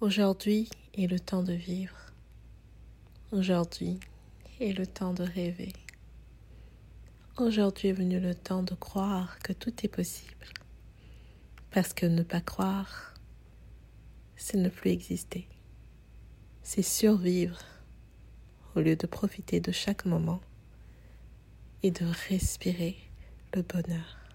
Aujourd'hui est le temps de vivre. Aujourd'hui est le temps de rêver. Aujourd'hui est venu le temps de croire que tout est possible. Parce que ne pas croire, c'est ne plus exister. C'est survivre au lieu de profiter de chaque moment et de respirer le bonheur.